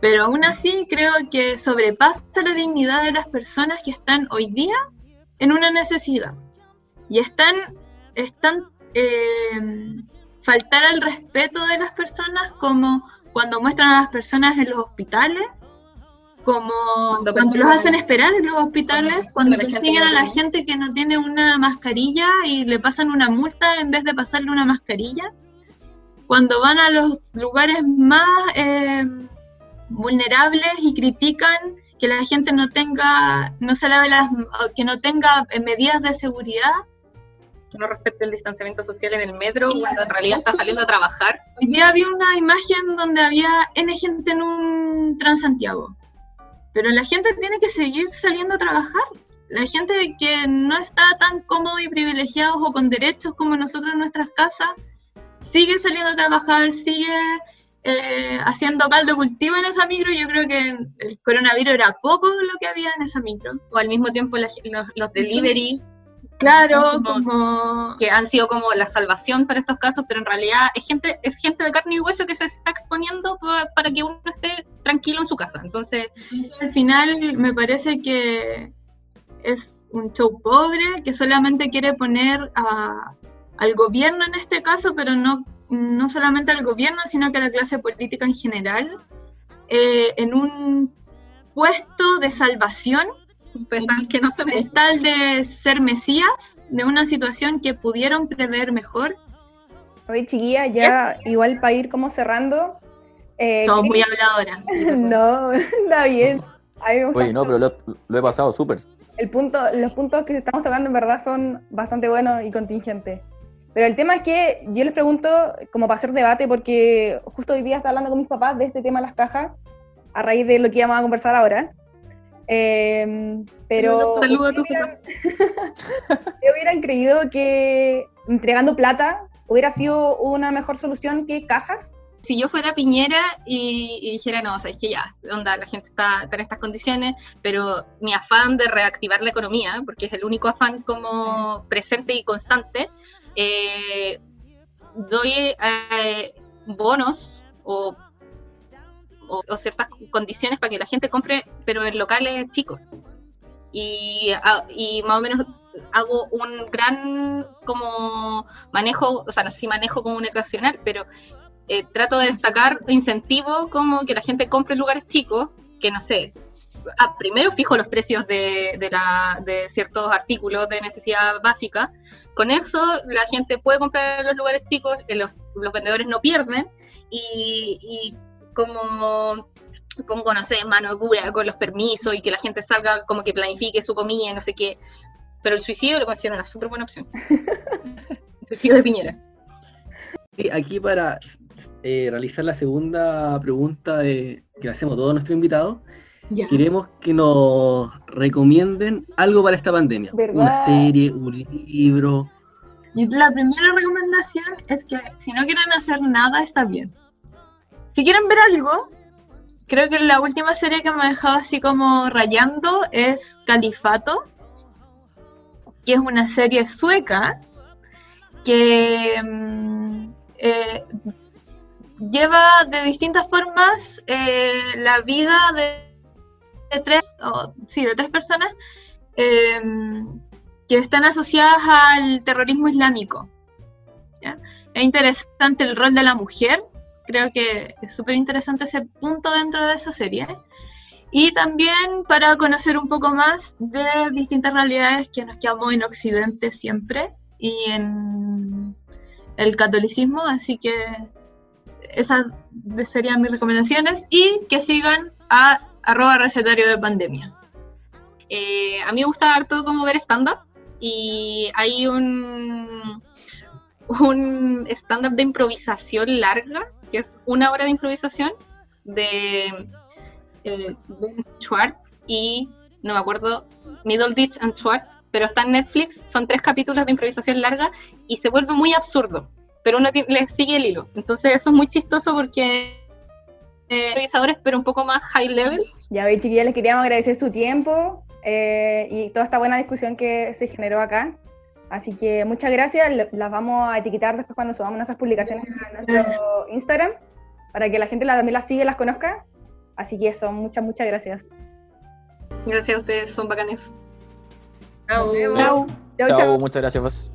pero aún así creo que sobrepasa la dignidad de las personas que están hoy día en una necesidad y están, están eh, faltar al respeto de las personas como cuando muestran a las personas en los hospitales como Cuando cuando, los hacen esperar en los hospitales, cuando cuando persiguen a la gente que no tiene una mascarilla y le pasan una multa en vez de pasarle una mascarilla, cuando van a los lugares más eh, vulnerables y critican que la gente no tenga, no se lave las, que no tenga eh, medidas de seguridad, Que no respete el distanciamiento social en el metro cuando en realidad está saliendo a trabajar. Hoy día había una imagen donde había N gente en un Transantiago. Pero la gente tiene que seguir saliendo a trabajar. La gente que no está tan cómodo y privilegiados o con derechos como nosotros en nuestras casas, sigue saliendo a trabajar, sigue eh, haciendo caldo cultivo en esa micro. Yo creo que el coronavirus era poco lo que había en esa micro. O al mismo tiempo la- los, los delivery, Claro, Como- como... que han sido como la salvación para estos casos, pero en realidad es gente, es gente de carne y hueso que se está exponiendo pa- para que uno esté tranquilo en su casa. Entonces, Entonces, al final me parece que es un show pobre que solamente quiere poner a- al gobierno en este caso, pero no, no solamente al gobierno, sino que a la clase política en general, eh, en un puesto de salvación, tal que no se ve. es tal de ser mesías de una situación que pudieron prever mejor. Oye, chiquilla, ya igual para ir como cerrando. eh, Somos muy ¿queréis- habladoras. no, está bien. Oye, no, pero lo, lo he pasado súper. el punto, los puntos que estamos tocando en verdad son bastante buenos y contingentes. Pero el tema es que yo les pregunto, como para hacer debate, porque justo hoy día estaba hablando con mis papás de este tema de las cajas, a raíz de lo que íbamos a conversar ahora. Em, pero Saludo a tu hubieran, hubieran creído que entregando plata hubiera sido una mejor solución que cajas. si yo fuera Piñera y, y dijera, no, o sea, es que ya, onda, la gente está, está en estas condiciones, pero mi afán de reactivar la economía, porque es el único afán como presente y constante, eh, doy eh, bonos o, o- o ciertas condiciones para que la gente compre, pero en locales chicos. Y, ah, y más o menos hago un gran como manejo, o sea, no sé si manejo comunicacional, pero eh, trato de destacar incentivo como que la gente compre en lugares chicos, que no sé. ah, primero fijo los precios de, de la- de ciertos artículos de necesidad básica. Con eso la gente puede comprar en los lugares chicos, eh, los, los vendedores no pierden y, y como pongo, no sé, mano dura con los permisos y que la gente salga como que planifique su comida y no sé qué. Pero el suicidio lo considero una súper buena opción. el suicidio de Piñera. Y aquí para eh, realizar la segunda pregunta de- que le hacemos a todos nuestros invitados, Ya. queremos que nos recomienden algo para esta pandemia. ¿Verdad? Una serie, un libro. La primera recomendación es que si no quieren hacer nada, está bien. Si quieren ver algo, creo que la última serie que me ha dejado así como rayando es Califato, que es una serie sueca que mm, eh, lleva de distintas formas eh, la vida de, tres, sí, de tres personas. em, que están asociadas al terrorismo islámico. Es interesante el rol de la mujer, creo que es súper interesante ese punto dentro de esa serie. Y también para conocer un poco más de distintas realidades que nos quedamos en Occidente siempre y en el catolicismo, así que esas serían mis recomendaciones y que sigan a arroba recetario de pandemia. Eh, a mí me gusta harto como ver stand-up y hay un, un stand-up de improvisación larga, que es una hora de improvisación de eh, Ben Schwartz y no me acuerdo, Middleditch and Schwartz, pero está en Netflix, son tres capítulos de improvisación larga y se vuelve muy absurdo, pero uno le sigue el hilo. Entonces eso es muy chistoso porque eh, improvisadores, pero un poco más high level, Ya veis, chiquillas, les queríamos agradecer su tiempo eh, y toda esta buena discusión que se generó acá. Así que muchas gracias. Las vamos a etiquetar después cuando subamos nuestras publicaciones a nuestro Instagram para que la gente también las siga y las conozca. Así que eso, muchas, muchas gracias. Gracias a ustedes, son bacanes. Chao. Chau, Chao, chau. muchas gracias. vos.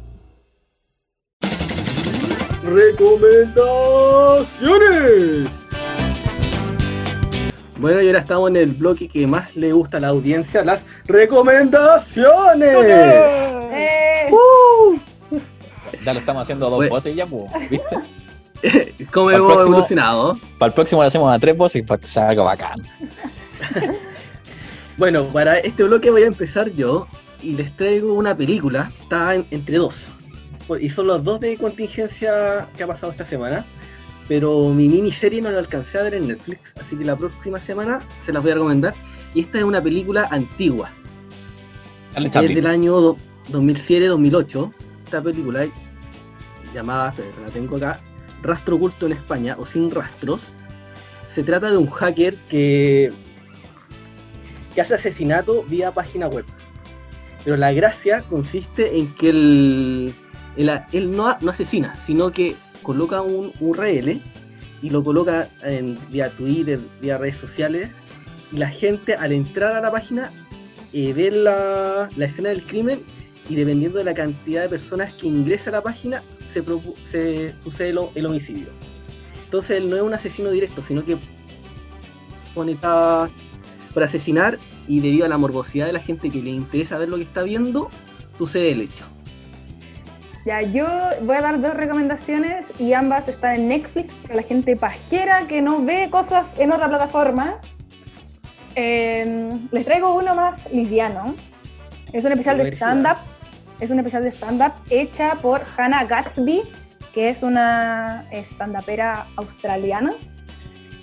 ¡Recomendaciones! Bueno, y ahora estamos en el bloque que más le gusta a la audiencia, las recomendaciones. Eh, Ya lo estamos haciendo a dos Bueno. voces ya, pues, ¿viste? ¿Cómo hemos próximo- evolucionado? Para el próximo lo hacemos a tres voces para que salga bacán. Bueno, para este bloque voy a empezar yo y les traigo una película, está en- entre dos. Y son los dos de contingencia que ha pasado esta semana. Pero mi miniserie no la alcancé a ver en Netflix, así que la próxima semana se las voy a recomendar. Y esta es una película antigua, es del año do- 2007-2008. Esta película llamada, la tengo acá, Rastro oculto en España o Sin rastros. Se trata de un hacker que, que hace asesinato vía página web. Pero la gracia consiste en que él, él, él no, no asesina, sino que coloca un URL y lo coloca en, vía Twitter, vía redes sociales. Y la gente al entrar a la página eh, ve la, la escena del crimen y dependiendo de la cantidad de personas que ingresa a la página, se, se sucede el, el homicidio. Entonces él no es un asesino directo, sino que pone pa- por asesinar y debido a la morbosidad de la gente que le interesa ver lo que está viendo, sucede el hecho. Ya, yo voy a dar dos recomendaciones y ambas están en Netflix para la gente pajera que no ve cosas en otra plataforma. Eh, les traigo uno más liviano. Es un especial de stand-up. Es un especial de stand-up hecha por Hannah Gatsby, que es una stand-upera australiana.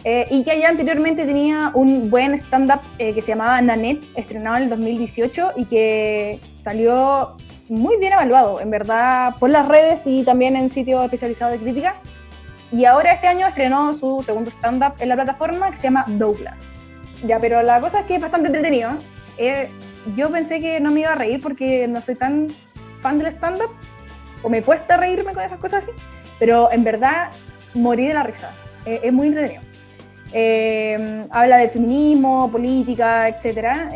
Eh, y que ya anteriormente tenía un buen stand-up eh, que se llamaba Nanette, estrenado en el 2018 y que salió muy bien evaluado, en verdad, por las redes y también en sitios especializados de crítica. Y ahora este año estrenó su segundo stand-up en la plataforma que se llama Douglas. Ya, pero la cosa es que es bastante entretenido. Eh, yo pensé que no me iba a reír porque no soy tan fan del stand-up, o me cuesta reírme con esas cosas así, pero en verdad morí de la risa. Eh, es muy entretenido. Eh, habla de feminismo, política, etc.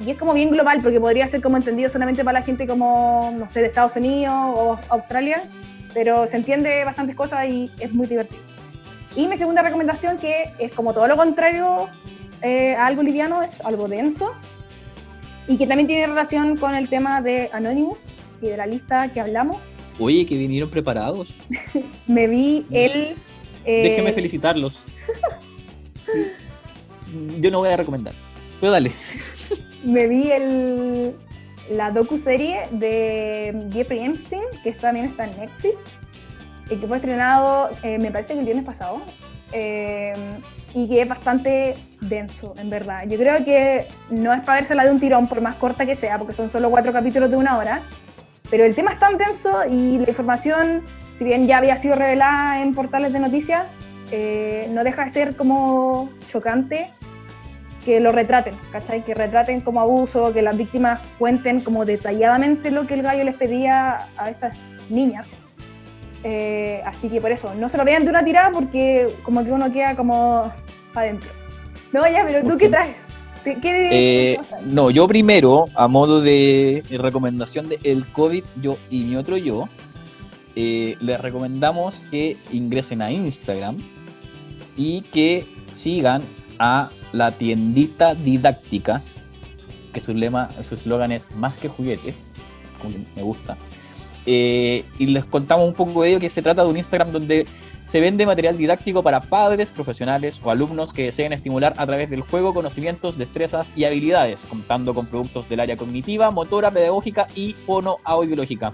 y es como bien global porque podría ser como entendido solamente para la gente como, no sé, de Estados Unidos o Australia, pero se entiende bastantes cosas y es muy divertido. Y mi segunda recomendación, que es como todo lo contrario eh, a algo liviano, es algo denso y que también tiene relación con el tema de Anonymous y de la lista que hablamos. Oye, que vinieron preparados. Me vi el... Eh... Déjeme felicitarlos. Yo no voy a recomendar, pero dale. Me vi el, la docu-serie de Jeffrey Epstein, que también está en Netflix, y que fue estrenado, eh, me parece que el viernes pasado, eh, y que es bastante denso, en verdad. Yo creo que no es para vérsela de un tirón, por más corta que sea, porque son solo cuatro capítulos de una hora, pero el tema es tan denso y la información, si bien ya había sido revelada en portales de noticias, eh, no deja de ser como chocante que lo retraten, ¿cachai? Que retraten como abuso, que las víctimas cuenten como detalladamente lo que el gallo les pedía a estas niñas. Eh, así que por eso, no se lo vean de una tirada porque como que uno queda como adentro. No, ya, pero ¿tú qué traes? ¿Qué, eh, no, yo primero, a modo de recomendación de El COVID, yo y mi otro yo, eh, les recomendamos que ingresen a Instagram y que sigan a la tiendita didáctica, que su lema, su eslogan es más que juguetes, como me gusta. Eh, y les contamos un poco de ello, que se trata de un Instagram donde se vende material didáctico para padres, profesionales o alumnos que deseen estimular a través del juego conocimientos, destrezas y habilidades, contando con productos del área cognitiva, motora, pedagógica y fonoaudiológica.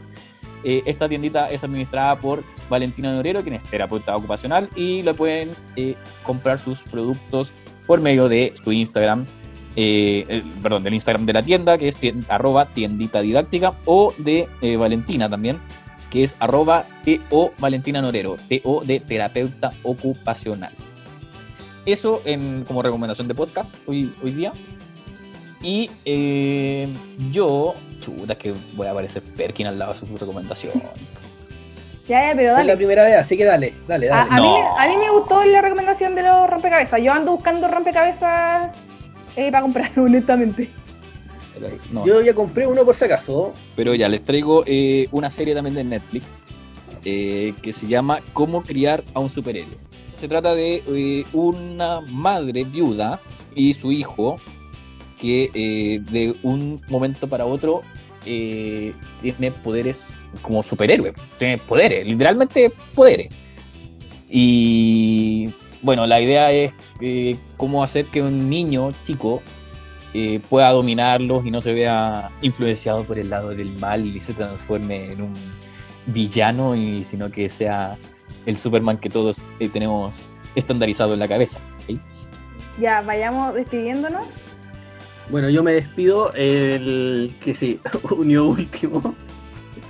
Eh, esta tiendita es administrada por Valentina Norero, quien es terapeuta ocupacional, y le pueden eh, comprar sus productos por medio de su Instagram, eh, perdón, del Instagram de la tienda, que es arroba tiendita didáctica, o de Valentina también, que es arroba TO Valentina Norero, TO de terapeuta ocupacional. Eso en, como recomendación de podcast hoy, hoy día. Y eh, yo, chuta, que voy a aparecer Perkin al lado de su recomendación. Ya, ya, pero dale. Es la primera vez, así que dale, dale, dale. A, a, mí, a, mí, me gustó la recomendación de los rompecabezas. Yo ando buscando rompecabezas eh, para comprar, honestamente. No. Yo ya compré uno por si acaso. Pero ya les traigo eh, una serie también de Netflix eh, que se llama Cómo criar a un superhéroe. Se trata de eh, una madre viuda y su hijo que de un momento para otro tiene poderes como superhéroe, tiene poderes, literalmente poderes. Y bueno, la idea es cómo hacer que un niño chico eh, pueda dominarlos y no se vea influenciado por el lado del mal y se transforme en un villano, y, sino que sea el Superman que todos eh, tenemos estandarizado en la cabeza. Ya, vayamos despidiéndonos. Bueno, yo me despido, el que sí, unió último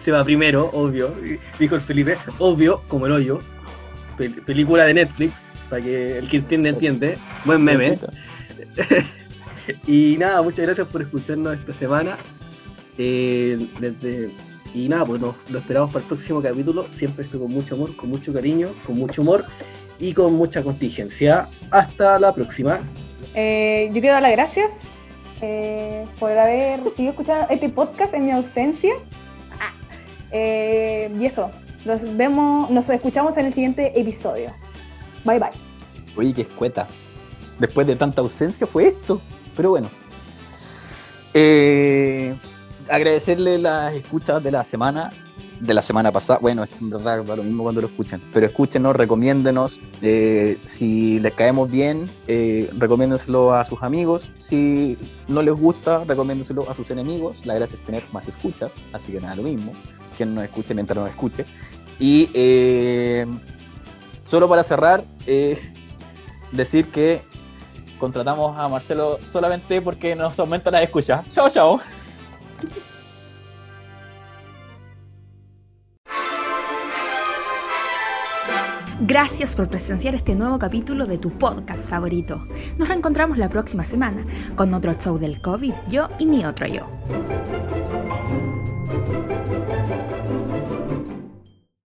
se va primero, obvio, dijo el Felipe, obvio, como el hoyo, película de Netflix, para que el que entiende, entiende, buen meme. y nada, muchas gracias por escucharnos esta semana. Eh, desde, y nada, pues nos, lo esperamos para el próximo capítulo, siempre estoy con mucho amor, con mucho cariño, con mucho humor y con mucha contingencia. Hasta la próxima. Eh, yo quiero dar las gracias eh, por haber seguido escuchando este podcast en mi ausencia. Eh, y eso, nos vemos, nos escuchamos en el siguiente episodio. Bye bye. Oye, qué escueta. Después de tanta ausencia fue esto. Pero bueno. Eh, agradecerle las escuchas de la semana. De la semana pasada. Bueno, es verdad lo mismo cuando lo escuchen. Pero escúchenos, recomiéndenos. Eh, si les caemos bien, eh, recomiéndenselo a sus amigos. Si no les gusta, recomiéndenselo a sus enemigos. La gracia es tener más escuchas. Así que nada, lo mismo. Quien nos escuche mientras nos escuche. Y eh, solo para cerrar, eh, decir que contratamos a Marcelo solamente porque nos aumenta la escucha. Chao, chao. Gracias por presenciar este nuevo capítulo de tu podcast favorito. Nos reencontramos la próxima semana con otro show del COVID, yo y mi otro yo.